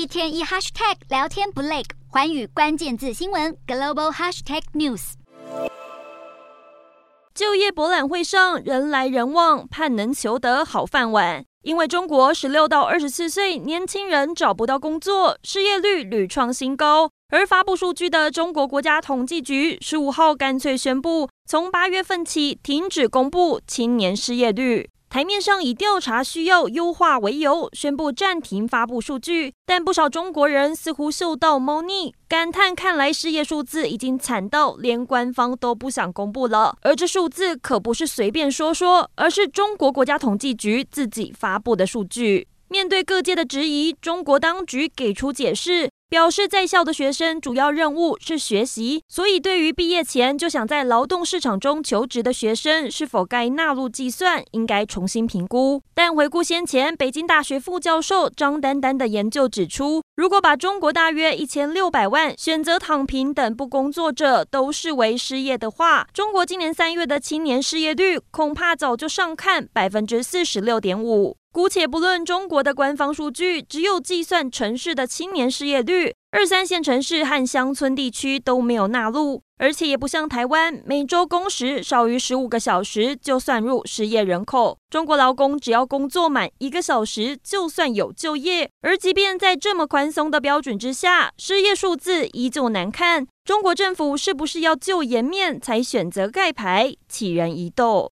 一天一 hashtag 聊天不累，寰宇关键字新闻 global hashtag news。就业博览会上人来人往，盼能求得好饭碗。因为中国十六到二十四岁年轻人找不到工作，失业率屡创新高。而发布数据的中国国家统计局十五号干脆宣布，从八月份起停止公布青年失业率。台面上以调查需要优化为由，宣布暂停发布数据。但不少中国人似乎嗅到猫腻，感叹看来失业数字已经惨到连官方都不想公布了。而这数字可不是随便说说，而是中国国家统计局自己发布的数据。面对各界的质疑，中国当局给出解释，表示在校的学生主要任务是学习，所以对于毕业前就想在劳动市场中求职的学生，是否该纳入计算，应该重新评估。但回顾先前北京大学副教授张丹丹的研究指出，如果把中国大约一千六百万选择躺平等不工作者都视为失业的话，中国今年三月的青年失业率恐怕早就上看百分之四十六点五。姑且不论中国的官方数据，只有计算城市的青年失业率，二三线城市和乡村地区都没有纳入，而且也不像台湾，每周工时少于十五个小时就算入失业人口。中国劳工只要工作满一个小时，就算有就业。而即便在这么宽松的标准之下，失业数字依旧难看。中国政府是不是要救颜面才选择盖牌，启人疑窦。